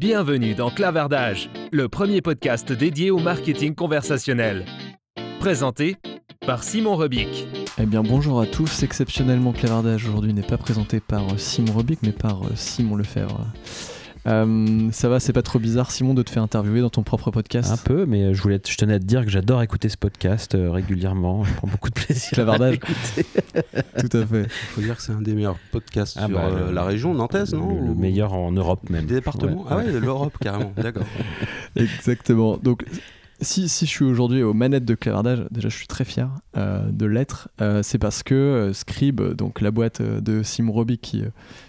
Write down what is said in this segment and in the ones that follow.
Bienvenue dans Clavardage, le premier podcast dédié au marketing conversationnel. Présenté par Simon Robic. Eh bien bonjour à tous, exceptionnellement Clavardage aujourd'hui n'est pas présenté par euh, Simon Robic mais par euh, Simon Lefebvre. Euh, ça va, c'est pas trop bizarre, Simon, de te faire interviewer dans ton propre podcast Un peu, mais je, voulais, je tenais à te dire que j'adore écouter ce podcast euh, régulièrement. Je prends beaucoup de plaisir. Clavardage. Tout à fait. Il faut dire que c'est un des meilleurs podcasts Ah sur bah, euh, le- la région nantaise, non Le, le Ou- meilleur en Europe même. Des départements Ouais. Ah ouais, de l'Europe carrément, d'accord. Exactement. Donc, si, si je suis aujourd'hui aux manettes de Clavardage, déjà je suis très fier euh, de l'être. Euh, c'est parce que euh, Scribe, donc la boîte euh, de Simon Robic qui, euh,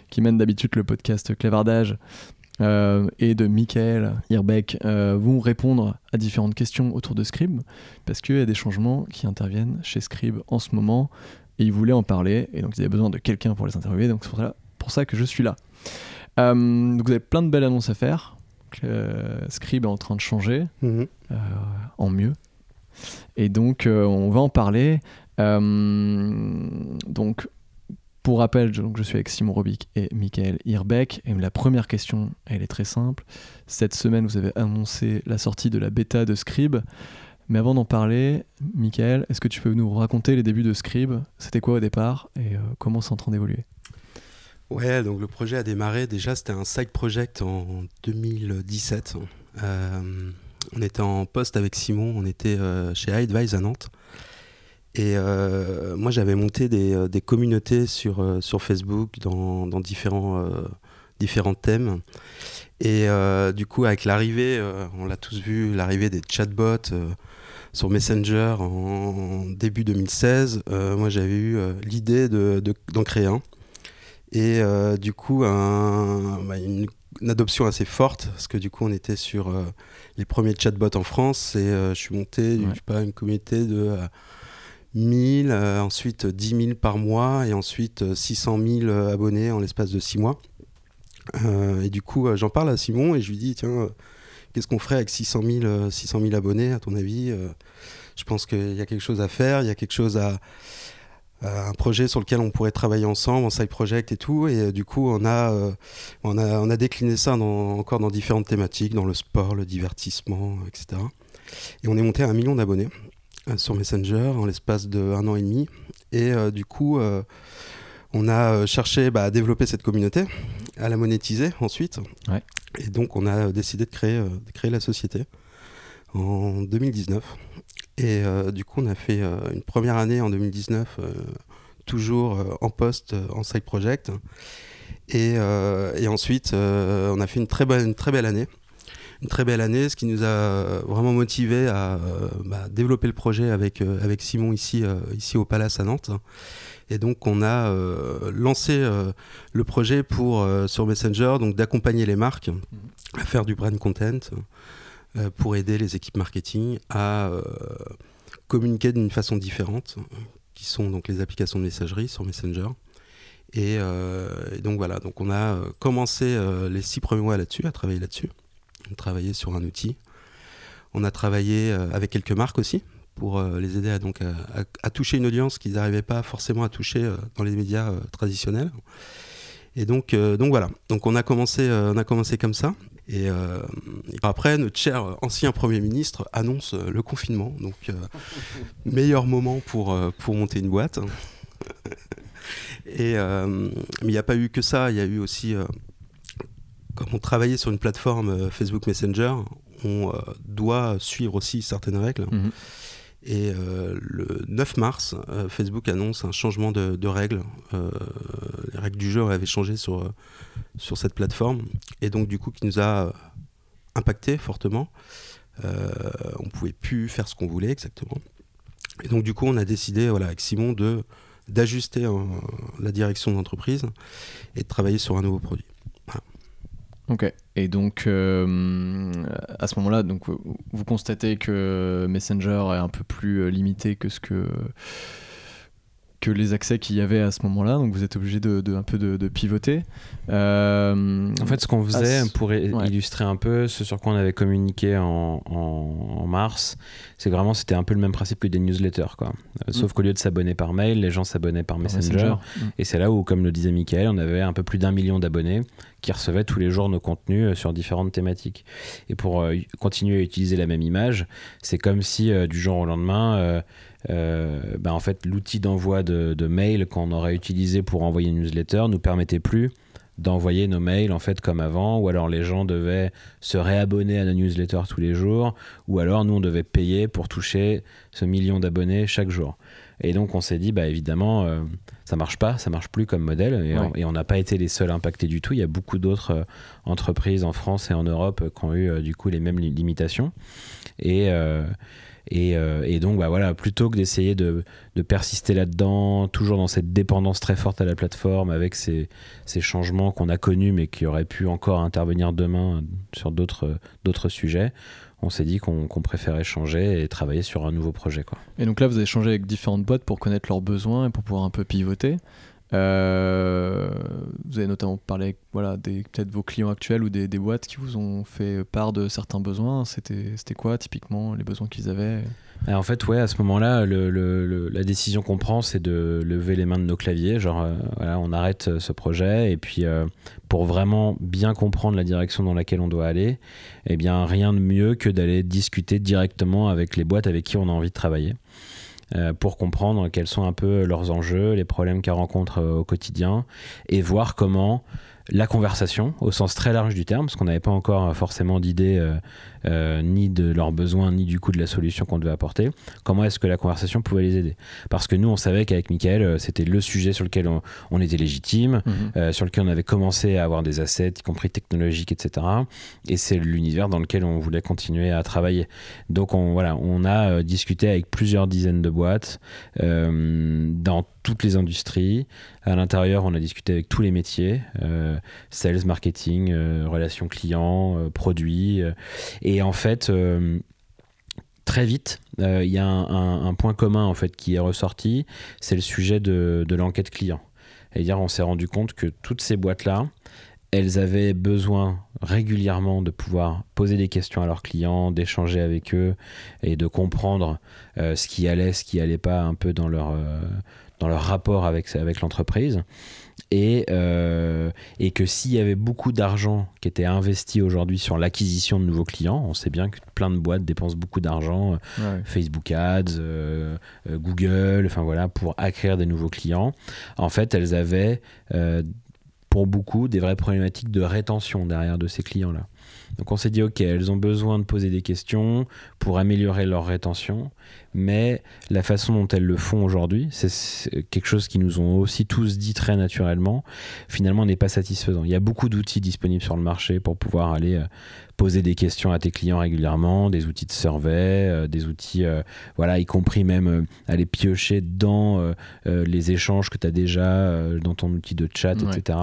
qui mène d'habitude le podcast Clavardage, euh, et de Michael Hirbeck euh, vont répondre à différentes questions autour de Scribe, parce qu'il y a des changements qui interviennent chez Scribe en ce moment, et ils voulaient en parler, et donc ils avaient besoin de quelqu'un pour les interviewer, donc c'est pour ça, pour ça que je suis là. Euh, donc vous avez plein de belles annonces à faire. Euh, Scribe est en train de changer Mhm. en mieux. Et donc, on va en parler. Donc, pour rappel, donc, je suis avec Simon Robic et Michael Hirbeck. Et la première question, elle est très simple. Cette semaine, vous avez annoncé la sortie de la bêta de Scribe. Mais avant d'en parler, Michael, est-ce que tu peux nous raconter les débuts de Scribe? C'était quoi au départ? Et euh, comment c'est en train d'évoluer? Ouais, donc le projet a démarré, déjà c'était un side project en 2017. Euh, on était en poste avec Simon, on était euh, chez iAdvise à Nantes. Et euh, moi j'avais monté des, euh, des communautés sur, euh, sur Facebook dans, dans différents, euh, différents thèmes. Et du coup avec l'arrivée, on l'a tous vu, l'arrivée des chatbots sur Messenger en, en début 2016, euh, moi j'avais eu l'idée de- de- d'en créer un. Et du coup, un- bah, une, une adoption assez forte, parce que du coup, on était sur les premiers chatbots en France, et je suis monté, Ouais. je sais pas, une communauté de 1000, euh, ensuite 10 000 par mois, et ensuite euh, 600 000 euh, abonnés en l'espace de 6 mois. Euh, et du coup, euh, j'en parle à Simon, et je lui dis, tiens, euh, qu'est-ce qu'on ferait avec 600 000, euh, 600 000 abonnés, à ton avis Euh, Je pense qu'il y a quelque chose à faire, il y a quelque chose à euh, un projet sur lequel on pourrait travailler ensemble en side project et tout. Et euh, du coup on a, euh, on a on a décliné ça encore dans différentes thématiques dans le sport le divertissement etc et on est monté à un million d'abonnés. euh, sur Messenger en l'espace de un an et demi et euh, du coup euh, on a euh, cherché bah, à développer cette communauté à la monétiser ensuite Ouais. et donc on a décidé de créer euh, de créer la société en 2019 et euh, du coup, on a fait euh, une première année en 2019, euh, toujours euh, en poste, euh, en side project. Et, euh, et ensuite, euh, on a fait une très, bonne, une très belle année. Une très belle année, ce qui nous a vraiment motivé à euh, bah, développer le projet avec, euh, avec Simon ici, euh, ici au Palace à Nantes. Et donc, on a euh, lancé euh, le projet pour, euh, sur Messenger, donc d'accompagner les marques à faire du brand content euh, pour aider les équipes marketing à euh, communiquer d'une façon différente, euh, qui sont donc les applications de messagerie sur Messenger. Et, euh, donc voilà, donc on a euh, commencé euh, les six premiers mois là-dessus, à travailler là-dessus. On travaillait sur un outil. On a travaillé euh, avec quelques marques aussi pour euh, les aider à, donc, à, à- à toucher une audience qu'ils n'arrivaient pas forcément à toucher euh, dans les médias traditionnels. Et donc, donc voilà, donc on a commencé, on a commencé comme ça. Et, euh, et après, notre cher ancien Premier ministre annonce le confinement. Donc, euh, meilleur moment pour, pour monter une boîte. Et, euh, mais il n'y a pas eu que ça. Il y a eu aussi, comme on travaillait sur une plateforme euh, Facebook Messenger, on euh, doit suivre aussi certaines règles. Mhm. Et euh, le 9 mars, euh, Facebook annonce un changement de, de règles. Euh, les règles du jeu avaient changé sur, sur cette plateforme. Et donc, du coup, qui nous a impacté fortement. On ne pouvait plus faire ce qu'on voulait exactement. Et donc, du coup, on a décidé, voilà, avec Simon, de d'ajuster euh, la direction de l'entreprise et de travailler sur un nouveau produit. Ok. Et donc, euh, à ce moment-là, donc, vous- constatez que Messenger est un peu plus euh, limité que ce que que les accès qu'il y avait à ce moment-là, donc vous êtes obligé de, de- un peu de, de pivoter. Euh, En fait, ce qu'on faisait, pour ouais. illustrer un peu ce sur quoi on avait communiqué en, en- en mars, c'est vraiment c'était un peu le même principe que des newsletters. Quoi. Euh, Sauf qu'au lieu de s'abonner par mail, les gens s'abonnaient par Messenger. Mm. Et c'est là où, comme le disait Michael, on avait un peu plus d'un million d'abonnés qui recevaient tous les jours nos contenus euh, sur différentes thématiques. Et pour euh, continuer à utiliser la même image, c'est comme si du jour au lendemain, euh, ben, en fait, l'outil d'envoi de, de mail qu'on aurait utilisé pour envoyer une newsletter nous permettait plus d'envoyer nos mails en fait comme avant ou alors les gens devaient se réabonner à nos newsletters tous les jours ou alors nous on devait payer pour toucher ce million d'abonnés chaque jour. Et donc on s'est dit bah évidemment euh, ça marche pas ça marche plus comme modèle et Ouais. on- n'a pas été les seuls impactés du tout. Il y a beaucoup d'autres euh, entreprises en France et en Europe euh, qui ont eu euh, du coup les mêmes li- limitations. Et et, euh, et donc, bah voilà, plutôt que d'essayer de, persister là-dedans, toujours dans cette dépendance très forte à la plateforme, avec ces, changements qu'on a connus, mais qui auraient pu encore intervenir demain sur d'autres sujets, on s'est dit qu'on préférait changer et travailler sur un nouveau projet. Et donc là, vous avez changé avec différentes boîtes pour connaître leurs besoins et pour pouvoir un peu pivoter. Euh, vous avez notamment parlé voilà, peut-être vos clients actuels ou des, boîtes qui vous ont fait part de certains besoins. C'était quoi typiquement les besoins qu'ils avaient? En fait, ouais, à ce moment-là, la décision qu'on prend, c'est de lever les mains de nos claviers. Genre, euh, on arrête euh, ce projet. Et puis, pour vraiment bien comprendre la direction dans laquelle on doit aller, eh bien, rien de mieux que d'aller discuter directement avec les boîtes avec qui on a envie de travailler. Euh, pour comprendre quels sont un peu leurs enjeux, les problèmes qu'elles rencontrent euh, au quotidien, et voir comment la conversation, au sens très large du terme, parce qu'on n'avait pas encore euh, forcément d'idée euh, ni de leurs besoins, ni du coup de la solution qu'on devait apporter, comment est-ce que la conversation pouvait les aider? Parce que nous, on savait qu'avec Michael, euh, c'était le sujet sur lequel on, on était légitime, euh, sur lequel on avait commencé à avoir des assets, y compris technologiques, etc. Et c'est l'univers dans lequel on voulait continuer à travailler. Donc on, voilà, on a discuté avec plusieurs dizaines de boîtes euh, dans toutes les industries. À l'intérieur, on a discuté avec tous les métiers, euh, sales, marketing, relations clients, produits. Et en fait, euh, très vite, euh, il y a un, point commun en fait qui est ressorti, c'est le sujet de, l'enquête client. Dire, on s'est rendu compte que toutes ces boîtes-là, elles avaient besoin régulièrement de pouvoir poser des questions à leurs clients, d'échanger avec eux et de comprendre euh, ce qui allait, ce qui allait pas un peu dans leur, dans leur rapport avec, avec l'entreprise. Et, euh, et que s'il y avait beaucoup d'argent qui était investi aujourd'hui sur l'acquisition de nouveaux clients, on sait bien que plein de boîtes dépensent beaucoup d'argent, euh, Ouais. Facebook Ads, euh, euh, Google, enfin voilà, pour acquérir des nouveaux clients. En fait, elles avaient euh, pour beaucoup des vraies problématiques de rétention derrière de ces clients-là. Donc on s'est dit, ok, elles ont besoin de poser des questions pour améliorer leur rétention, mais la façon dont elles le font aujourd'hui, c'est- quelque chose qui nous ont aussi tous dit très naturellement, finalement n'est pas satisfaisant. Il y a beaucoup d'outils disponibles sur le marché pour pouvoir aller euh, poser des questions à tes clients régulièrement, des outils de survey, euh, des outils, euh, voilà, y compris même aller piocher dans euh, euh, les échanges que tu as déjà dans ton outil de chat, Ouais. etc.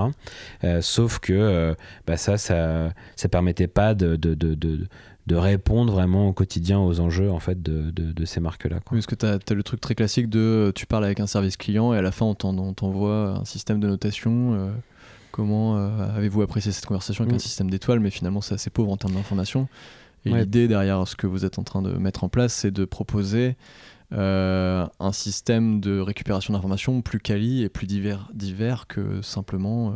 Sauf que bah ça, ça, ça permettait pas de, de, de, de, de répondre vraiment au quotidien aux enjeux en fait de, de, de ces marques-là. quoi. Oui, parce que tu as, le truc très classique de euh, tu parles avec un service client et à la fin on t'en- on t'envoie un système de notation. euh, comment euh, avez-vous apprécié cette conversation avec Mm. un système d'étoiles? Mais finalement c'est assez pauvre en termes d'information. Et Ouais. l'idée derrière ce que vous êtes en train de mettre en place, c'est de proposer euh, un système de récupération d'informations plus quali et plus divers, divers que simplement euh,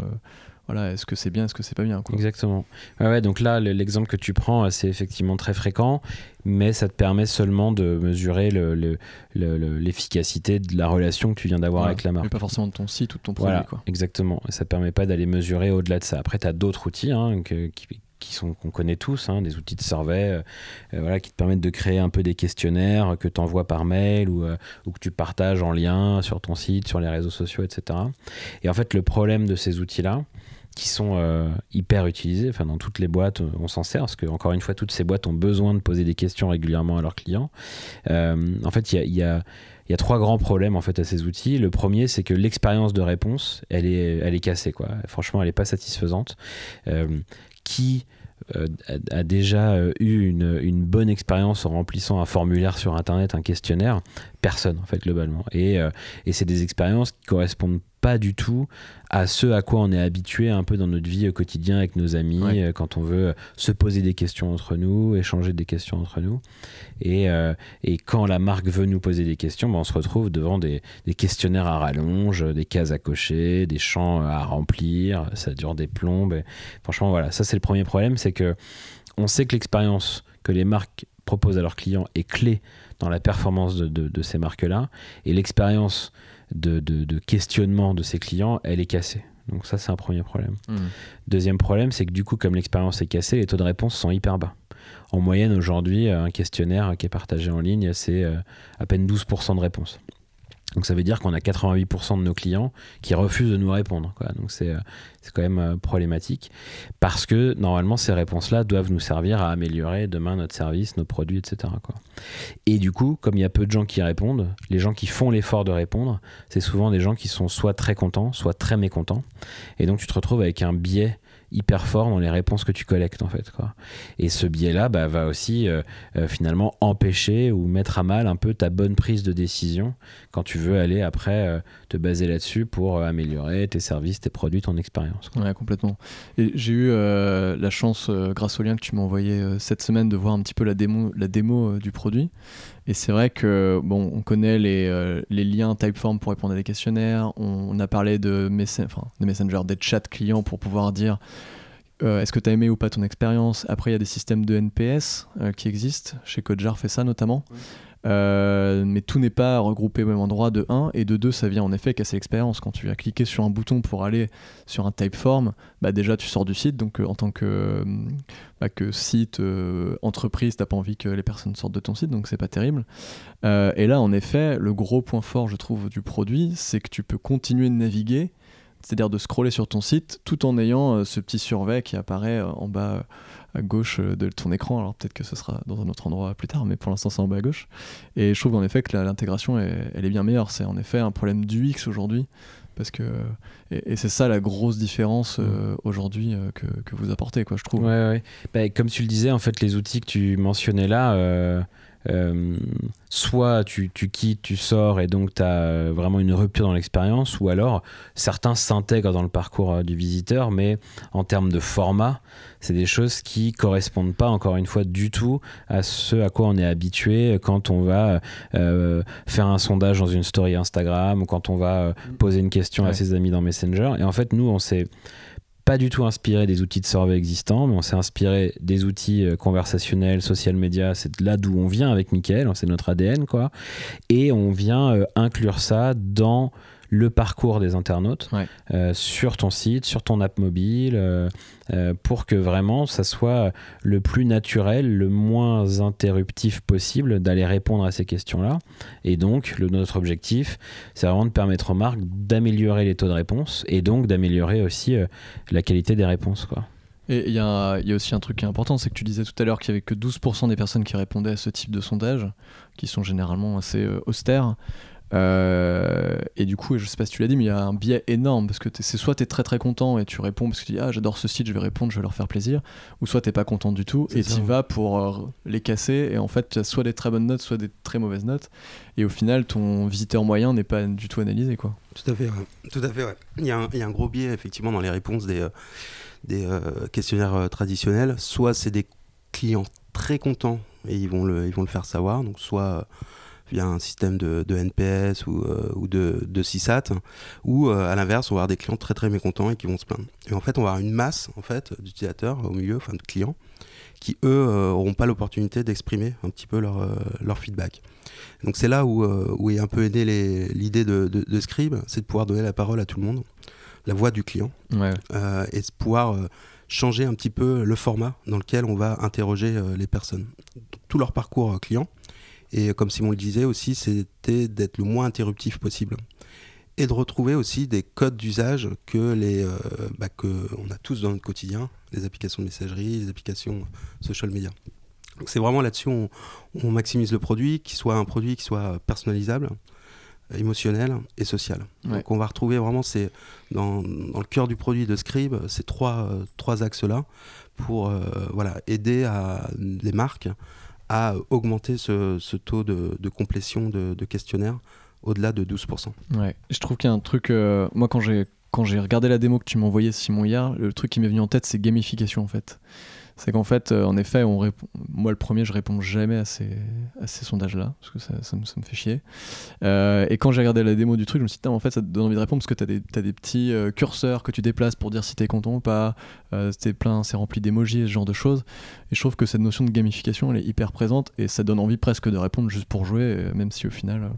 voilà, est-ce que c'est bien, est-ce que c'est pas bien quoi. Exactement. Ouais, ouais, donc là, le- l'exemple que tu prends, euh, c'est effectivement très fréquent, mais ça te permet seulement de mesurer le- le- le- le- l'efficacité de la relation que tu viens d'avoir Voilà. avec la marque. Mais pas forcément de ton site ou de ton produit. Voilà, Quoi. exactement. Et ça permet pas d'aller mesurer au-delà de ça. Après, tu as d'autres outils hein, que- qui, qui sont qu'on connaît tous, hein, des outils de survey, euh, euh, voilà, qui te permettent de créer un peu des questionnaires que tu envoies par mail ou, euh, ou que tu partages en lien sur ton site, sur les réseaux sociaux, etc. Et en fait, le problème de ces outils-là, qui sont euh, hyper utilisés, enfin dans toutes les boîtes, on s'en sert, parce que encore une fois, toutes ces boîtes ont besoin de poser des questions régulièrement à leurs clients. Euh, en fait, il y a, trois grands problèmes en fait à ces outils. Le premier, c'est que l'expérience de réponse, elle est, elle est cassée quoi. Franchement, elle est pas satisfaisante. Euh, qui a, déjà eu une, une bonne expérience en remplissant un formulaire sur Internet, un questionnaire? Personne, en fait, globalement. Et, et c'est des expériences qui correspondent pas du tout à ce à quoi on est habitué un peu dans notre vie au quotidien avec nos amis, quand on veut se poser des questions entre nous, échanger des questions entre nous. Et, et quand la marque veut nous poser des questions, ben on se retrouve devant des, des, questionnaires à rallonge, des cases à cocher, des champs à remplir, ça dure des plombes. franchement, voilà, ça c'est le premier problème, c'est que on sait que l'expérience que les marques proposent à leurs clients est clé dans la performance de, ces marques-là. Et l'expérience de, questionnement de ces clients, elle est cassée. Donc ça, c'est un premier problème. Hmm. Deuxième problème, c'est que du coup, comme l'expérience est cassée, les taux de réponse sont hyper bas. En moyenne, aujourd'hui, un questionnaire qui est partagé en ligne, c'est euh, à peine 12% de réponse. Donc ça veut dire qu'on a 88% de nos clients qui refusent de nous répondre. Donc c'est, euh, c'est quand même euh, problématique parce que normalement ces réponses-là doivent nous servir à améliorer demain notre service, nos produits, etc. Et du coup, comme il y a peu de gens qui répondent, les gens qui font l'effort de répondre, c'est souvent des gens qui sont soit très contents, soit très mécontents. Et donc tu te retrouves avec un biais hyper fort dans les réponses que tu collectes en fait quoi. Et ce biais-là bah, va aussi euh, euh, finalement empêcher ou mettre à mal un peu ta bonne prise de décision quand tu veux aller après euh, te baser là-dessus pour améliorer tes services, tes produits, ton expérience. Ouais, complètement. Et j'ai eu la chance, grâce au lien que tu m'as envoyé cette semaine, de voir un petit peu la démo, la démo du produit. Et c'est vrai que bon, on connaît les, les liens Typeform pour répondre à des questionnaires. On, a parlé de, enfin, de Messenger, des chats clients pour pouvoir dire euh, est-ce que tu as aimé ou pas ton expérience Après, il y a des systèmes de NPS euh, qui existent. Chez Codejar fait ça notamment. Euh, mais tout n'est pas regroupé au même endroit de 1 et de 2 ça vient en effet casser l'expérience. Quand tu vas cliquer sur un bouton pour aller sur un typeform bah déjà tu sors du site. Donc en tant que, bah, que site entreprise t'as pas envie que les personnes sortent de ton site. Donc c'est pas terrible. Et là en effet le gros point fort je trouve du produit c'est que tu peux continuer de naviguer c'est-à-dire de scroller sur ton site tout en ayant euh, ce petit survêt qui apparaît euh, en bas euh, à gauche de ton écran. Alors peut-être que ce sera dans un autre endroit plus tard, mais pour l'instant c'est en bas à gauche. Et je trouve en effet que l'intégration elle est bien meilleure. C'est en effet un problème du X aujourd'hui. Parce que, et, c'est ça la grosse différence mm. aujourd'hui que, que, vous apportez, quoi, je trouve. Ouais, ouais. Bah, comme tu le disais, en fait, les outils que tu mentionnais là, euh, soit tu, quittes, tu sors et donc tu as euh, vraiment une rupture dans l'expérience, ou alors certains s'intègrent dans le parcours euh, du visiteur, mais en termes de format, c'est des choses qui correspondent pas, encore une fois, du tout à ce à quoi on est habitué quand on va faire un sondage dans une story Instagram ou quand on va poser une question à ses amis dans Messenger. Et en fait, nous, on s'est pas du tout inspiré des outils de survey existants, mais on s'est inspiré des outils euh, conversationnels, social media. C'est là d'où on vient avec Mickaël, hein, c'est notre ADN, quoi. Et on vient euh, inclure ça dans le parcours des internautes euh, sur ton site, sur ton app mobile, euh, euh, pour que vraiment ça soit le plus naturel, le moins interruptif possible d'aller répondre à ces questions-là. Et donc, le, notre objectif, c'est vraiment de permettre aux marques d'améliorer les taux de réponse et donc d'améliorer aussi la qualité des réponses. Quoi. Et il y, y, a aussi un truc qui est important, c'est que tu disais tout à l'heure qu'il n'y avait que 12% des personnes qui répondaient à ce type de sondage, qui sont généralement assez austères. Euh, et du coup, je sais pas si tu l'as dit, mais il y a un biais énorme parce que c'est soit tu es très très content et tu réponds parce que tu dis ah j'adore ce site, je vais répondre, je vais leur faire plaisir, ou soit t'es pas content du tout et tu vas pour euh, les casser et en fait tu as soit des très bonnes notes, soit des très mauvaises notes et au final ton visiteur moyen n'est pas du tout analysé quoi. Tout à fait, tout à fait. Ouais. Il, y a un, il, y a un, gros biais effectivement dans les réponses des, euh, des questionnaires traditionnels. Soit c'est des clients très contents et ils vont le, ils vont le faire savoir, donc soit via un système de, NPS ou, euh, ou de, de CSAT, ou euh, à l'inverse, on va avoir des clients très très mécontents et qui vont se plaindre. Et en fait, on va avoir une masse en fait, d'utilisateurs au milieu, enfin de clients, qui eux n'auront euh, pas l'opportunité d'exprimer un petit peu leur, leur feedback. Donc c'est là où, où est un peu aidé l'idée de, de, Scribe, c'est de pouvoir donner la parole à tout le monde, la voix du client, et de pouvoir changer un petit peu le format dans lequel on va interroger les personnes. Tout leur parcours client, et comme Simon le disait aussi, c'était d'être le moins interruptif possible. Et de retrouver aussi des codes d'usage que les euh, bah, que on a tous dans notre quotidien, les applications de messagerie, les applications social media. Donc c'est vraiment là-dessus on, on maximise le produit, qu'il soit un produit qui soit personnalisable, émotionnel et social. Donc on va retrouver vraiment c'est dans, dans, le cœur du produit de Scribe ces trois, trois axes-là pour voilà, aider à, les marques à augmenter ce, taux de, de complétion de, de questionnaires au-delà de 12%. Ouais. Je trouve qu'il y a un truc, moi quand j'ai quand j'ai regardé la démo que tu m'as envoyée Simon hier, le truc qui m'est venu en tête c'est gamification en fait c'est qu'en fait, euh, en effet, on répond... moi le premier, je réponds jamais à ces, à ces sondages-là, parce que ça, ça, me, ça, me, fait chier. Euh, et quand j'ai regardé la démo du truc, je me suis dit, en fait, ça te donne envie de répondre parce que tu as, as, des petits euh, curseurs que tu déplaces pour dire si tu es content ou pas. c'est plein, c'est rempli d'émojis, ce genre de choses. Et je trouve que cette notion de gamification, elle est hyper présente et ça donne envie presque de répondre juste pour jouer, même si au final,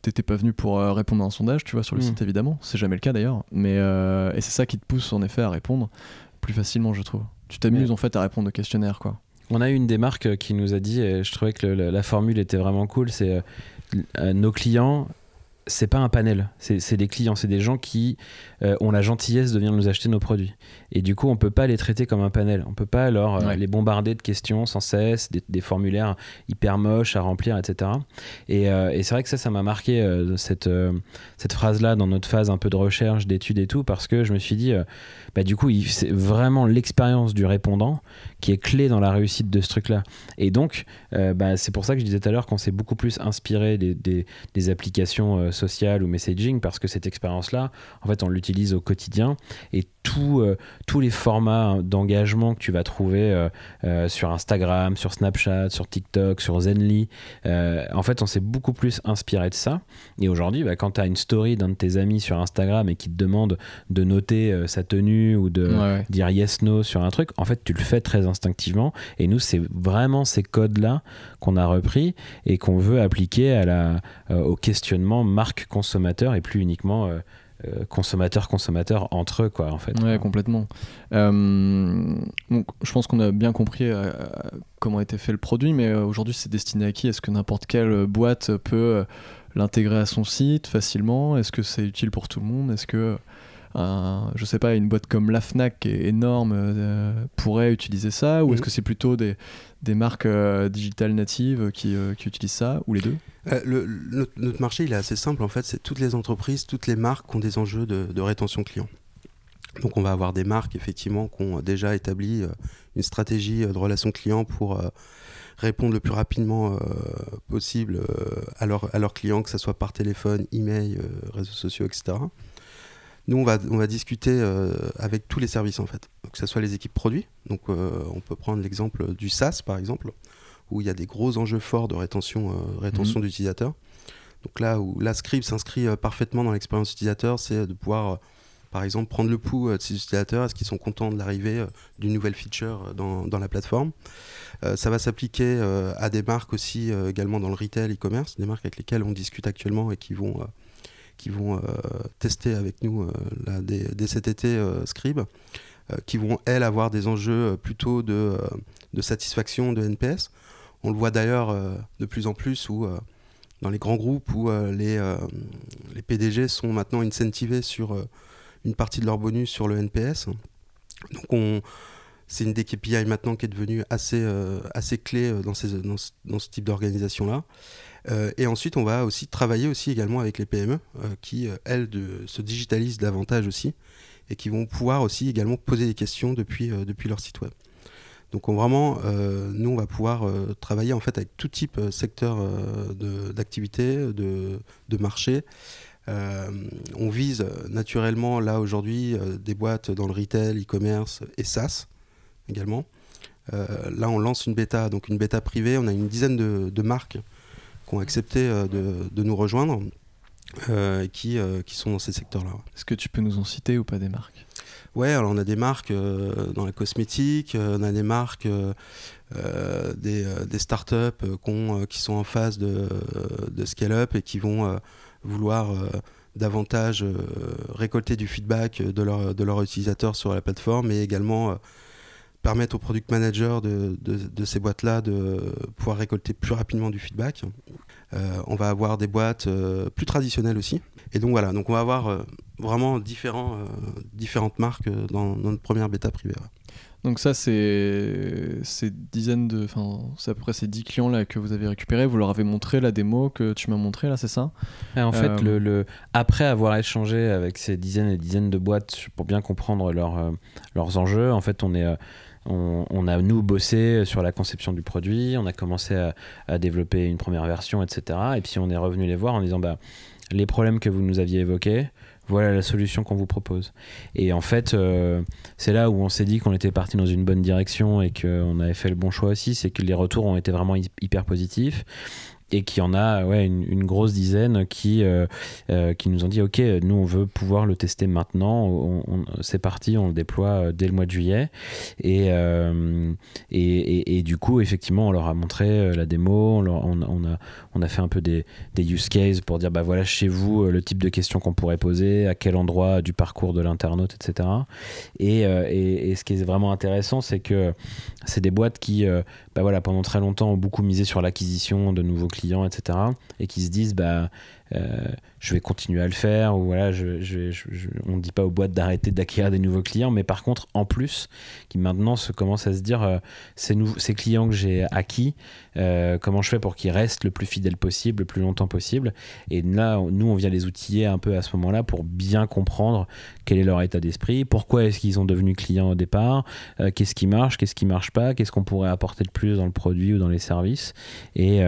t'étais pas venu pour répondre à un sondage, tu vois, sur le mmh. site évidemment. C'est jamais le cas d'ailleurs. Mais et c'est ça qui te pousse en effet à répondre plus facilement, je trouve tu t'amuses en fait à répondre aux questionnaires quoi. On a eu une des marques qui nous a dit, et je trouvais que la, formule était vraiment cool, c'est euh, nos clients c'est pas un panel, c'est des clients, c'est des gens qui euh, ont la gentillesse de venir nous acheter nos produits. Et du coup, on peut pas les traiter comme un panel. On peut pas alors euh, les bombarder de questions sans cesse, des, formulaires hyper moches à remplir, etc. Et, euh, et c'est vrai que ça, ça m'a marqué cette, cette phrase-là dans notre phase un peu de recherche, d'études et tout, parce que je me suis dit, bah, du coup, c'est vraiment l'expérience du répondant qui est clé dans la réussite de ce truc-là. Et donc, bah, c'est pour ça que je disais tout à l'heure qu'on s'est beaucoup plus inspiré des, des, des applications social ou messaging parce que cette expérience-là, en fait, on l'utilise au quotidien. Et tout, euh, tous les formats d'engagement que tu vas trouver euh, euh, sur Instagram, sur Snapchat, sur TikTok, sur Zenly, en fait, on s'est beaucoup plus inspiré de ça. Et aujourd'hui, bah, quand tu as une story d'un de tes amis sur Instagram et qui te demande de noter sa tenue ou de dire yes, no sur un truc, en fait, tu le fais très instinctivement. Et nous, c'est vraiment ces codes-là qu'on a repris et qu'on veut appliquer à la, au questionnement marque consommateur et plus uniquement euh, consommateurs-consommateurs entre eux, quoi, en fait. Ouais, complètement. Euh, donc, je pense qu'on a bien compris euh, comment été fait le produit, mais aujourd'hui, c'est destiné à qui? Est-ce que n'importe quelle boîte peut l'intégrer à son site facilement? Est-ce que c'est utile pour tout le monde? Est-ce que je sais pas, une boîte comme la Fnac qui est énorme pourrait utiliser ça Ou est-ce mm. que c'est plutôt des, des marques digitales natives qui, qui, utilisent ça Ou les deux? Euh, le, notre, marché, il est assez simple en fait. C'est toutes les entreprises, toutes les marques qui ont des enjeux de, rétention client. Donc on va avoir des marques effectivement qui ont déjà établi euh, une stratégie euh, de relation client pour répondre le plus rapidement possible à, leurs clients, que ce soit par téléphone, email, réseaux sociaux, etc. Nous, on va, on va discuter avec tous les services en fait, que ce soit les équipes produits. Donc on peut prendre l'exemple du SaaS par exemple où il y a des gros enjeux forts de rétention, euh, rétention mhm. d'utilisateurs. Donc là où la script s'inscrit euh, parfaitement dans l'expérience utilisateur, c'est de pouvoir, euh, par exemple, prendre le pouls de ces utilisateurs, est-ce qu'ils sont contents de l'arrivée d'une nouvelle feature dans, dans la plateforme? ça va s'appliquer à des marques aussi également dans le retail e-commerce, des marques avec lesquelles on discute actuellement et qui vont, qui vont tester avec nous là, dès, cet été Scribe, qui vont, elles, avoir des enjeux plutôt de, de satisfaction de NPS. On le voit d'ailleurs euh, de plus en plus où, euh, dans les grands groupes où euh, les, les PDG sont maintenant incentivés sur une partie de leur bonus sur le NPS. Donc on, c'est une des KPI maintenant qui est devenue assez, assez clé dans, ces, dans, ce, type d'organisation-là. et ensuite, on va aussi travailler aussi également avec les PME qui, elles, se digitalisent davantage aussi et qui vont pouvoir aussi également poser des questions depuis, leur site web. Donc on, vraiment, euh, nous, on va pouvoir euh, travailler en fait avec tout type euh, secteur d'activité, de, de, marché. on vise naturellement là aujourd'hui des boîtes dans le retail, e-commerce et SaaS également. là, on lance une bêta, donc une bêta privée. On a une dizaine de, de marques qui ont accepté de, de, nous rejoindre et qui, qui sont dans ces secteurs-là. Est-ce que tu peux nous en citer ou pas des marques? Ouais, alors on a des marques euh, dans la cosmétique, euh, on a des marques, euh, des, des startups qui sont en phase de, de scale-up et qui vont vouloir davantage récolter du feedback de, leur, de leurs utilisateurs sur la plateforme et également permettre aux product managers de, de, de ces boîtes-là de pouvoir récolter plus rapidement du feedback. on va avoir des boîtes plus traditionnelles aussi. Et donc voilà, donc on va avoir vraiment différents, euh, différentes marques euh, dans, notre première bêta privée. Donc ça, c'est ces dizaines de, enfin, c'est à peu près ces 10 clients là que vous avez récupérés. Vous leur avez montré la démo que tu m'as montré là, c'est ça? En fait, Euh, le, le- après avoir échangé avec ces dizaines et dizaines de boîtes pour bien comprendre leurs euh, leurs enjeux, en fait, on est euh, on, a nous bossé sur la conception du produit, on a commencé à, développer une première version, etc. Et puis on est revenu les voir en disant bah les problèmes que vous nous aviez évoqués, voilà la solution qu'on vous propose. Et en fait, euh, c'est là où on s'est dit qu'on était parti dans une bonne direction et qu'on avait fait le bon choix aussi, c'est que les retours ont été vraiment hy- hyper positifs et qu'il y en a ouais, une, grosse dizaine qui, euh, euh, qui nous ont dit ok nous on veut pouvoir le tester maintenant. C'est parti on le déploie euh, dès le mois de juillet. Et, et, et- du coup effectivement on leur a montré la démo. On, a- on a, fait un peu des, des use cases pour dire bah voilà chez vous le type de questions qu'on pourrait poser à quel endroit du parcours de l'internaute etc et, et, ce qui est vraiment intéressant c'est que c'est des boîtes qui bah voilà, pendant très longtemps ont beaucoup misé sur l'acquisition de nouveaux clients, etc. Et qui se disent, bah, euh, je vais continuer à le faire, ou voilà, on ne dit pas aux boîtes d'arrêter d'acquérir des nouveaux clients, mais par contre, en plus, qui maintenant se commencent à se dire, euh, ces, clients que j'ai acquis, euh, comment je fais pour qu'ils restent le plus fidèles possible, le plus longtemps possible? Et là, nous, on vient les outiller un peu à ce moment-là pour bien comprendre quel est leur état d'esprit, pourquoi est-ce qu'ils ont devenu clients au départ, euh, qu'est-ce qui marche, qu'est-ce qui marche pas, qu'est-ce qu'on pourrait apporter de plus dans le produit ou dans les services, et,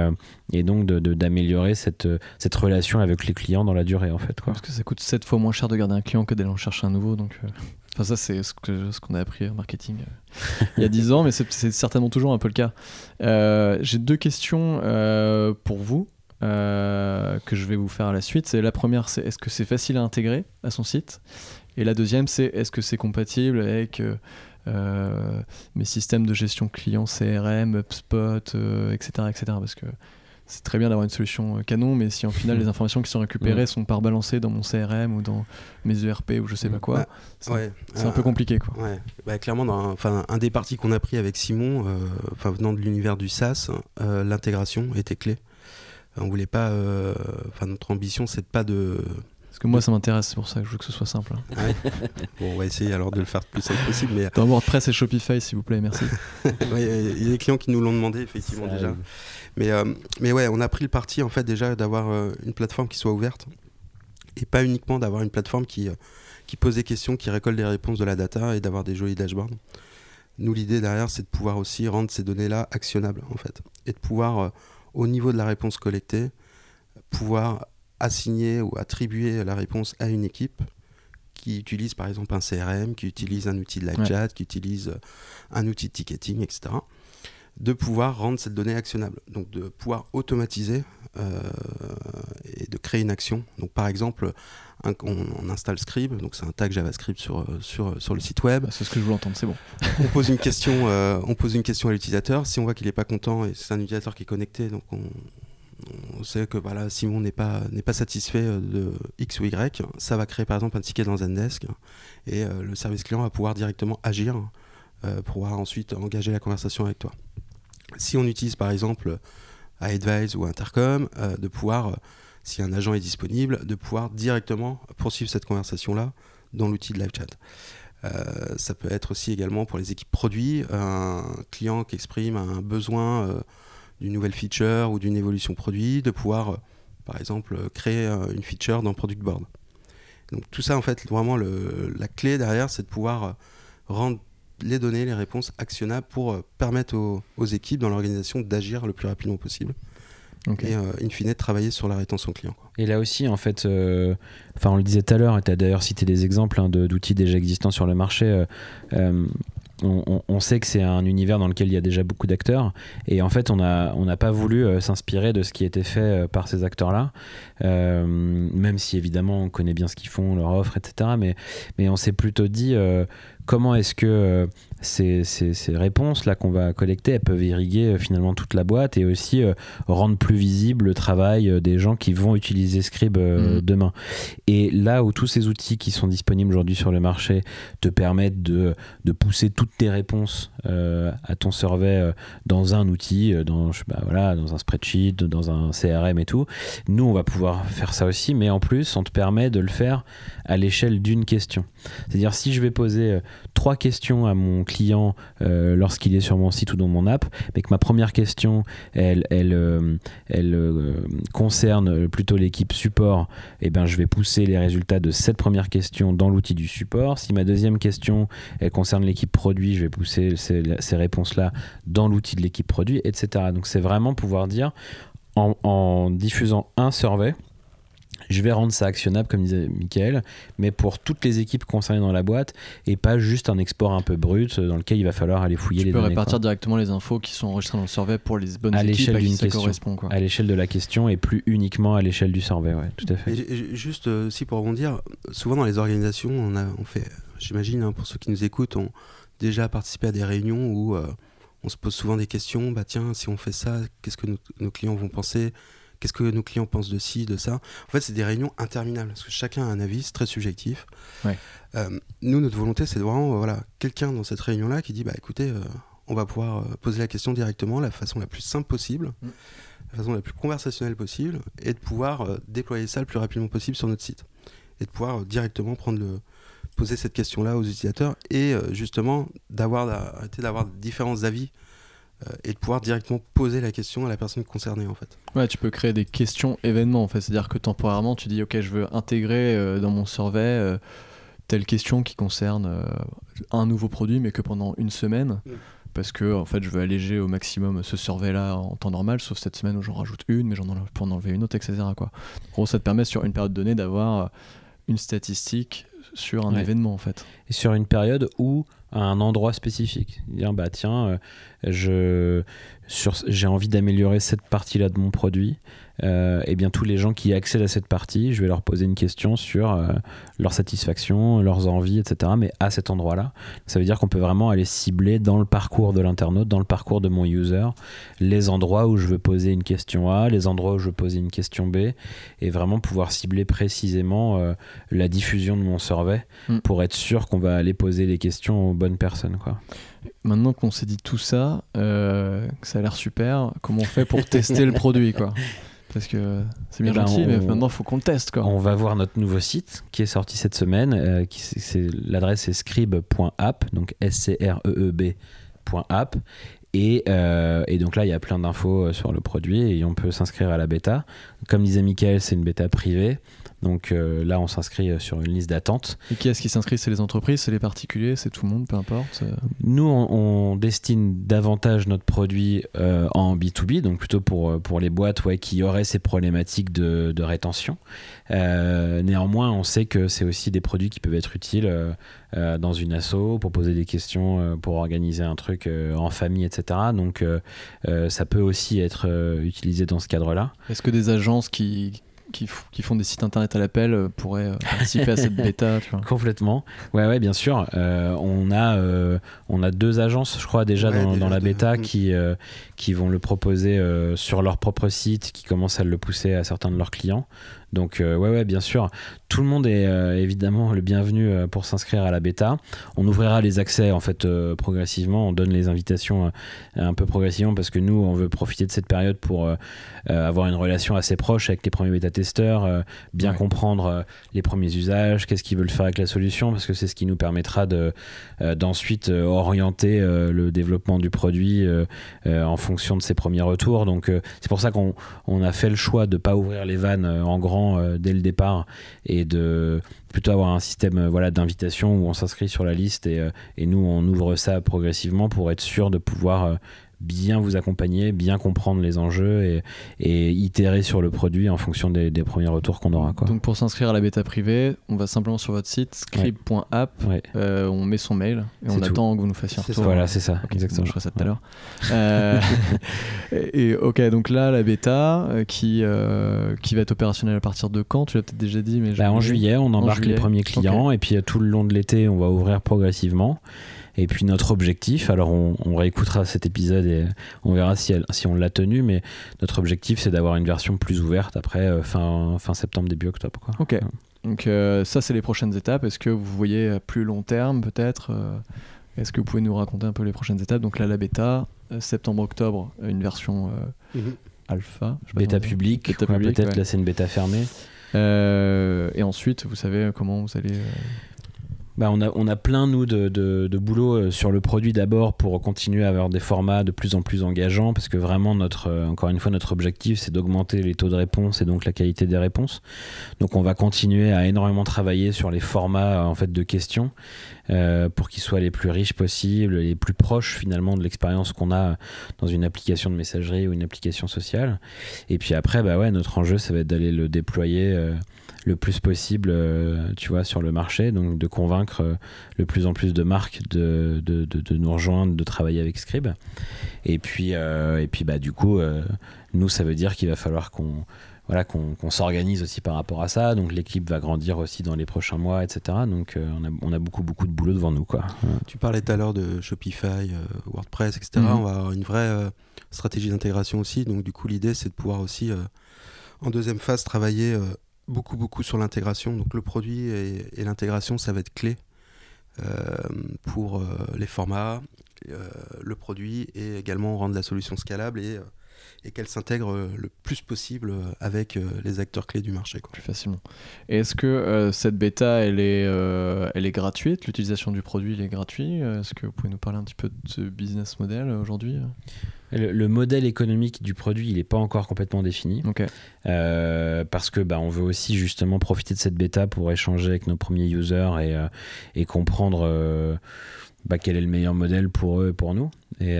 donc d'améliorer cette relation avec les clients dans la durée en fait. Quoi. Parce que ça coûte 7 fois moins cher de garder un client que d'aller en chercher un nouveau. Donc, euh, enfin, ça, c'est ce qu'on ce qu'on a appris en marketing euh, il y a 10 ans, mais c'est certainement toujours un peu le cas. Euh, J'ai deux questions euh, pour vous. que je vais vous faire à la suite. C'est la première, c'est est-ce que c'est facile à intégrer à son site? Et la deuxième, c'est est-ce que c'est compatible avec mes systèmes de gestion client, CRM, HubSpot, etc., etc. Parce que c'est très bien d'avoir une solution euh, canon, mais si en final les informations qui sont récupérées sont pas rebalancées dans mon CRM ou dans mes ERP ou je sais pas quoi, Ouais. c'est Ouais. un Euh, peu compliqué quoi. Ouais, bah, clairement, dans un, des partis qu'on a pris avec Simon, euh, venant de l'univers du SaaS, euh, l'intégration était clé. On voulait pas, enfin, notre ambition, c'est de pas de. Parce que moi ça m'intéresse, c'est pour ça que je veux que ce soit simple. hein. Ouais. bon, on va essayer alors de le faire le plus simple possible, mais Dans WordPress et Shopify s'il vous plaît, merci. ouais, il y a des clients qui nous l'ont demandé effectivement Ça déjà. arrive. Mais, euh, mais ouais, on a pris le parti en fait déjà d'avoir euh, une plateforme qui soit ouverte et pas uniquement d'avoir une plateforme qui, euh, qui pose des questions, qui récolte des réponses de la data et d'avoir des jolis dashboards. Nous, l'idée derrière, c'est de pouvoir aussi rendre ces données-là actionnables en fait et de pouvoir, euh, au niveau de la réponse collectée, pouvoir assigner ou attribuer la réponse à une équipe qui utilise par exemple un CRM, qui utilise un outil de live Ouais. chat, qui utilise euh, un outil de ticketing, etc de pouvoir rendre cette donnée actionnable. Donc de pouvoir automatiser euh, et de créer une action. Donc par exemple, un- on, on installe Scribe, donc c'est un tag JavaScript sur, euh, sur, sur le site web. C'est ce que je voulais entendre, c'est bon. On pose une question, euh, on pose une question à l'utilisateur. Si on voit qu'il n'est pas content et c'est un utilisateur qui est connecté, donc on, on sait que voilà, Simon n'est pas, n'est pas satisfait euh, de X ou Y, ça va créer par exemple un ticket dans Zendesk et euh, le service client va pouvoir directement agir euh, pour pouvoir ensuite engager la conversation avec toi. Si on utilise par exemple iAdvise ou Intercom, de pouvoir, si un agent est disponible, de pouvoir directement poursuivre cette conversation-là dans l'outil de live chat. Ça peut être aussi également pour les équipes produits, un client qui exprime un besoin d'une nouvelle feature ou d'une évolution produit, de pouvoir, euh, par exemple, euh, créer euh, une feature dans Product Board. Donc tout ça, en fait, vraiment, le- la clé derrière, c'est de pouvoir rendre les données, les réponses actionnables pour permettre aux, aux équipes dans l'organisation d'agir le plus rapidement possible et, euh, in fine, de travailler sur la rétention client. quoi. Et là aussi, en fait, euh, enfin, on le disait tout à l'heure, et tu as d'ailleurs cité des exemples hein, de- d'outils déjà existants sur le marché. euh, on, sait que c'est un univers dans lequel il y a déjà beaucoup d'acteurs, et en fait, on n'a pas voulu euh, s'inspirer de ce qui était fait euh, par ces acteurs-là, euh, même si évidemment on connaît bien ce qu'ils font, leur offre, etc. Mais, mais on s'est plutôt dit comment est-ce que euh, ces, ces- ces réponses-là qu'on va collecter, elles peuvent irriguer euh, finalement toute la boîte et aussi euh, rendre plus visible le travail des gens qui vont utiliser Scribe Mhm. demain. Et là où tous ces outils qui sont disponibles aujourd'hui sur le marché te permettent de, de pousser toutes tes réponses euh, à ton survey dans un outil, dans, je sais pas, voilà, dans un spreadsheet, dans un CRM et tout, nous on va pouvoir faire ça aussi, mais en plus on te permet de le faire à l'échelle d'une question. C'est-à-dire si je vais poser trois questions à mon client euh, lorsqu'il est sur mon site ou dans mon app, mais que ma première question, elle, elle, euh, elle euh, concerne plutôt l'équipe support, et eh ben, je vais pousser les résultats de cette première question dans l'outil du support. Si ma deuxième question, elle concerne l'équipe produit, je vais pousser ces, réponses-là dans l'outil de l'équipe produit, etc. Donc c'est vraiment pouvoir dire, en diffusant un survey, je vais rendre ça actionnable, comme disait Michael, mais pour toutes les équipes concernées dans la boîte et pas juste un export un peu brut dans lequel il va falloir aller fouiller tu les peux données. répartir quoi. directement les infos qui sont enregistrées dans le survey pour les bonnes À équipes l'échelle à qui d'une ça question. correspond. Quoi. À l'échelle de la question et plus uniquement à l'échelle du survey, ouais, tout à fait. Et juste euh, aussi pour rebondir, souvent dans les organisations, on, a, on fait, j'imagine, hein, pour ceux qui nous écoutent, ont déjà participé à des réunions où euh, on se pose souvent des questions. Bah tiens, si on fait ça, qu'est-ce que nos, nos clients vont penser? Qu'est-ce que nos clients pensent de ci, de ça En fait, c'est des réunions interminables parce que chacun a un avis, c'est très subjectif. Ouais. Euh, nous, notre volonté, c'est de vraiment, voilà, quelqu'un dans cette réunion-là qui dit, bah écoutez, euh, on va pouvoir euh, poser la question directement, la façon la plus simple possible, Mm. la façon la plus conversationnelle possible, et de pouvoir déployer ça le plus rapidement possible sur notre site, et de pouvoir directement prendre le poser cette question-là aux utilisateurs et justement d'avoir arrêter d'avoir différents avis et de pouvoir directement poser la question à la personne concernée en fait. Ouais, tu peux créer des questions événements en fait. C'est-à-dire que temporairement, tu dis ok, je veux intégrer euh, dans mon survey euh, telle question qui concerne euh, un nouveau produit, mais que pendant une semaine. Mm. Parce que en fait, je veux alléger au maximum ce survey-là en temps normal, sauf cette semaine où j'en rajoute une, mais j'en enlève- peux en enlever une autre, etc. Quoi. En gros, ça te permet sur une période donnée d'avoir euh, une statistique sur un Ouais. événement en fait. Et sur une période où à un endroit spécifique, dire bah tiens, euh, je j'ai envie d'améliorer cette partie-là de mon produit. Euh, et bien tous les gens qui accèdent à cette partie, je vais leur poser une question sur euh, leur satisfaction, leurs envies, etc. Mais à cet endroit-là, ça veut dire qu'on peut vraiment aller cibler dans le parcours de l'internaute, dans le parcours de mon user, les endroits où je veux poser une question A, les endroits où je veux poser une question B, et vraiment pouvoir cibler précisément euh, la diffusion de mon survey Mm. pour être sûr qu'on va aller poser les questions aux bonnes personnes. Quoi. Maintenant qu'on s'est dit tout ça, euh, que ça a l'air super, comment on fait pour tester le produit quoi? Parce que c'est bien Eh ben, gentil, on- mais maintenant il faut qu'on le teste quoi. On va voir notre nouveau site qui est sorti cette semaine. euh, L'adresse est scribe.app, donc S-C-R-E-E-B.app. Et, euh, et donc là, il y a plein d'infos euh, sur le produit et on peut s'inscrire à la bêta. Comme disait Michael, c'est une bêta privée. Donc euh, là, on s'inscrit euh, sur une liste d'attente. Et qui est-ce qui s'inscrit? C'est les entreprises, c'est les particuliers, c'est tout le monde, peu importe. euh. Nous, on, on destine davantage notre produit euh, en B2B, donc plutôt pour, pour les boîtes ouais, qui auraient ces problématiques de, de rétention. Euh, néanmoins, on sait que c'est aussi des produits qui peuvent être utiles dans une asso, pour poser des questions, pour organiser un truc en famille, etc. Donc, ça peut aussi être utilisé dans ce cadre-là. Est-ce que des agences qui, qui, font des sites internet à l'appel euh, pourraient euh, participer à cette bêta tu vois Complètement. Ouais, ouais, bien sûr. Euh, on, a, euh, on a deux agences, je crois, déjà Ouais, dans, déjà dans la deux. bêta Mm. qui, euh, qui vont le proposer euh, sur leur propre site, qui commencent à le pousser à certains de leurs clients. Donc, euh, ouais, ouais, bien sûr. Tout le monde est euh, évidemment le bienvenu euh, pour s'inscrire à la bêta. On ouvrira les accès, en fait, progressivement. On donne les invitations un peu progressivement parce que nous, on veut profiter de cette période pour avoir une relation assez proche avec les premiers bêta-testeurs, bien Ouais. comprendre les premiers usages, qu'est-ce qu'ils veulent faire avec la solution, parce que c'est ce qui nous permettra de, d'ensuite orienter le développement du produit en fonction de ses premiers retours. Donc c'est pour ça qu'on on a fait le choix de ne pas ouvrir les vannes en grand euh, dès le départ et de plutôt avoir un système euh, voilà, d'invitation où on s'inscrit sur la liste et, euh, et nous on ouvre ça progressivement pour être sûr de pouvoir bien vous accompagner, bien comprendre les enjeux et, et itérer sur le produit en fonction des, des premiers retours qu'on aura. Quoi. Donc pour s'inscrire à la bêta privée, on va simplement sur votre site scribe.app, Ouais. euh, on met son mail et on C'est tout. attend que vous nous fassiez un retour. Voilà, c'est ça, exactement. bon, je ferai ça tout à l'heure. Euh, et, ok, donc là, la bêta euh, qui, euh, qui va être opérationnelle à partir de quand? Tu l'as peut-être déjà dit, mais Bah, en juillet, on embarque juillet, les premiers clients et puis tout le long de l'été, on va ouvrir progressivement. Et puis notre objectif, alors on, on réécoutera cet épisode et on verra si, elle- si on l'a tenu, mais notre objectif c'est d'avoir une version plus ouverte après euh, fin, fin septembre, début octobre. Quoi. Ok. Donc euh, ça, c'est les prochaines étapes. Est-ce que vous voyez à plus long terme, peut-être euh, Est-ce que vous pouvez nous raconter un peu les prochaines étapes? Donc là, la bêta, septembre-octobre, une version euh, Mhm. alpha. je sais pas Bêta publique, Bêta publique, peut-être ouais. là c'est une bêta fermée. Euh, et ensuite, vous savez comment vous allez. Euh, bah on, a, plein, nous, de, boulot euh, sur le produit d'abord pour continuer à avoir des formats de plus en plus engageants, parce que vraiment, notre, euh, encore une fois, notre objectif, c'est d'augmenter les taux de réponse et donc la qualité des réponses. Donc, on va continuer à énormément travailler sur les formats en fait, de questions euh, pour qu'ils soient les plus riches possibles, les plus proches finalement de l'expérience qu'on a dans une application de messagerie ou une application sociale. Et puis après, bah ouais, notre enjeu, ça va être d'aller le déployer. Euh, le plus possible, euh, tu vois, sur le marché, donc de convaincre le plus en plus de marques de, de, de, nous rejoindre, de travailler avec Scribe. Et puis, et puis bah, du coup, nous, ça veut dire qu'il va falloir qu'on voilà, qu'on s'organise aussi par rapport à ça. Donc l'équipe va grandir aussi dans les prochains mois, etc. Donc on, a, on, a, beaucoup, beaucoup de boulot devant nous. Quoi. Tu parlais tout à l'heure de Shopify, WordPress, etc. Mhm. On va avoir une vraie stratégie d'intégration aussi. Donc du coup, l'idée, c'est de pouvoir aussi, en deuxième phase, travailler beaucoup, beaucoup sur l'intégration. Donc le produit et, l'intégration, ça va être clé euh, pour euh, les formats, euh, le produit et également rendre la solution scalable et, et qu'elle s'intègre le plus possible avec les acteurs clés du marché. Quoi. Plus facilement. Et est-ce que cette bêta, elle est, elle est gratuite? L'utilisation du produit, il est gratuit? Est-ce que vous pouvez nous parler un petit peu de ce business model aujourd'hui le, modèle économique du produit, il n'est pas encore complètement défini. Euh, parce que bah, on veut aussi justement profiter de cette bêta pour échanger avec nos premiers users et, euh, et comprendre euh, bah, quel est le meilleur modèle pour eux et pour nous. Et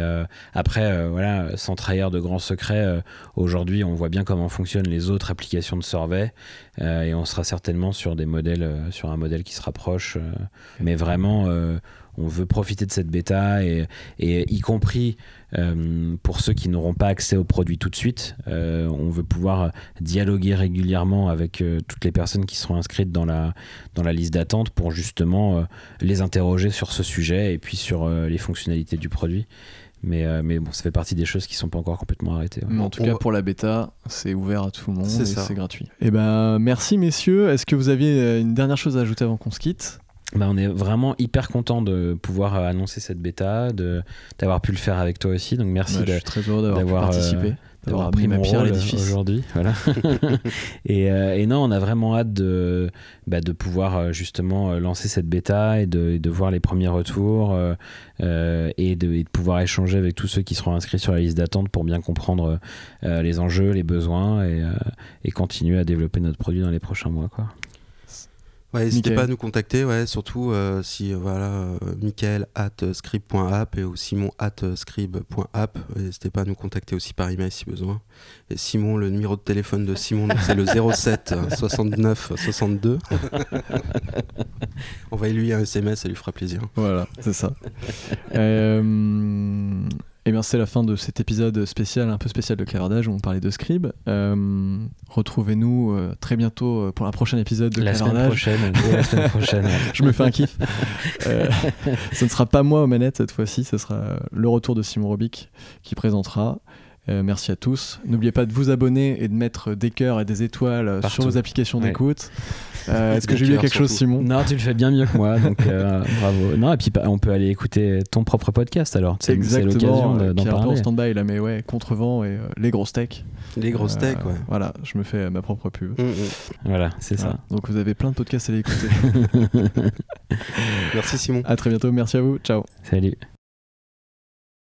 après, voilà, sans trahir de grands secrets, aujourd'hui, on voit bien comment fonctionnent les autres applications de survey et on sera certainement sur des modèles, sur un modèle qui se rapproche. mais vraiment, on veut profiter de cette bêta et, et y compris euh, pour ceux qui n'auront pas accès au produit tout de suite, euh, on veut pouvoir dialoguer régulièrement avec euh, toutes les personnes qui seront inscrites dans la, dans la liste d'attente pour justement les interroger sur ce sujet et puis sur les fonctionnalités du produit. Mais, mais, bon, ça fait partie des choses qui sont pas encore complètement arrêtées. en tout cas, pour la bêta, c'est ouvert à tout le monde et c'est gratuit. Et eh ben, merci messieurs. Est-ce que vous aviez une dernière chose à ajouter avant qu'on se quitte? Bah, on est vraiment hyper content de pouvoir euh, annoncer cette bêta, d'avoir pu le faire avec toi aussi. Donc merci bah, d'avoir participé. Euh, d'avoir pris ma pierre aujourd'hui. Voilà. et, euh, et, non, on a vraiment hâte de, bah, de pouvoir justement lancer cette bêta et de, de voir les premiers retours et, de, et, de, pouvoir échanger avec tous ceux qui seront inscrits sur la liste d'attente pour bien comprendre les enjeux, les besoins et, et, continuer à développer notre produit dans les prochains mois. Quoi. Ouais, n'hésitez pas à nous contacter, ouais, surtout euh, si euh, voilà, euh, Michael at scribe.app et ou Simon at scribe.app. N'hésitez pas à nous contacter aussi par email si besoin. Et Simon, le numéro de téléphone de Simon, c'est le 07 69 62. Envoyez-lui un SMS, ça lui fera plaisir. Voilà, c'est ça. euh, eh bien, c'est la fin de cet épisode spécial, un peu spécial de clavardage où on parlait de Scribe. Euh, retrouvez-nous euh, très bientôt euh, pour un prochain épisode de la clavardage. Semaine prochaine, la semaine prochaine. Je me fais un kiff. ce ne sera pas moi aux manettes cette fois-ci, ce sera le retour de Simon Robic qui présentera. Merci à tous. N'oubliez pas de vous abonner et de mettre des cœurs et des étoiles sur vos applications d'écoute. Euh, est-ce que j'ai lu quelque chose, Simon? Non, tu le fais bien mieux que moi, donc euh, bravo. Non, et puis bah, on peut aller écouter ton propre podcast alors. C'est l'occasion d'en parler. en stand-by là, mais ouais, Contrevent et euh, les grosses tech. Les grosses tech, ouais. Voilà, je me fais ma propre pub. Mm, mm. Voilà, c'est ça. Donc vous avez plein de podcasts à aller écouter. merci Simon. À très bientôt, merci à vous. Ciao. Salut.